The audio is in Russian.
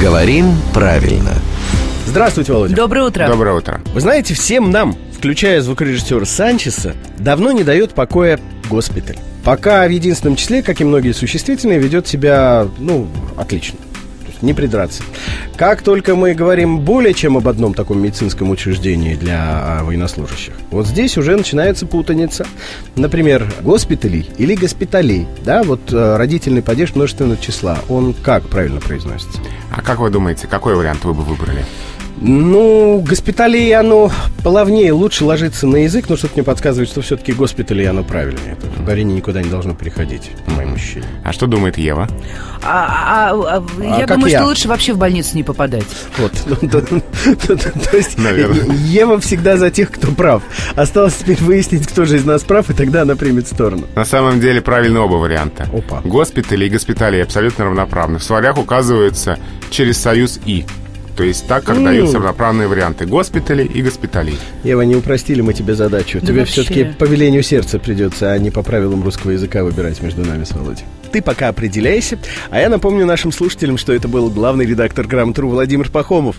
Говорим правильно. Здравствуйте, Володя. Доброе утро. Доброе утро. Вы знаете, всем нам, включая звукорежиссера Санчеса, давно не дает покоя госпиталь. Пока в единственном числе, как и многие существительные, ведет себя, ну, отлично. То есть не придраться. Как только мы говорим более чем об одном таком медицинском учреждении для а, военнослужащих, вот здесь уже начинается путаница. Например, госпиталей или госпиталей, да, вот э, родительный падеж множественного числа, он как правильно произносится? А как вы думаете, какой вариант вы бы выбрали? Ну, госпиталей оно плавнее, лучше ложится на язык, но что-то мне подсказывает, что все-таки госпиталей оно правильнее. Это ударение никуда не должно переходить, по моим ощущениям. А что думает Ева? А, а- а- я как думаю, я? что лучше вообще в больницу не попадать. Вот. Ну, то- есть Наверное. Ева всегда за тех, кто прав. Осталось теперь выяснить, кто же из нас прав, и тогда она примет сторону. На самом деле правильно оба варианта. Опа. Госпитали и госпитали абсолютно равноправны. В словарях указываются через союз «и». То есть так, как М. даются равноправные варианты госпитали и госпиталей. Ева, не упростили мы тебе задачу. Да Тебе вообще. все-таки по велению сердца придется, а не по правилам русского языка выбирать между нами с Володей. Ты пока определяйся. А я напомню нашим слушателям, что это был главный редактор «Грамотру» Владимир Пахомов.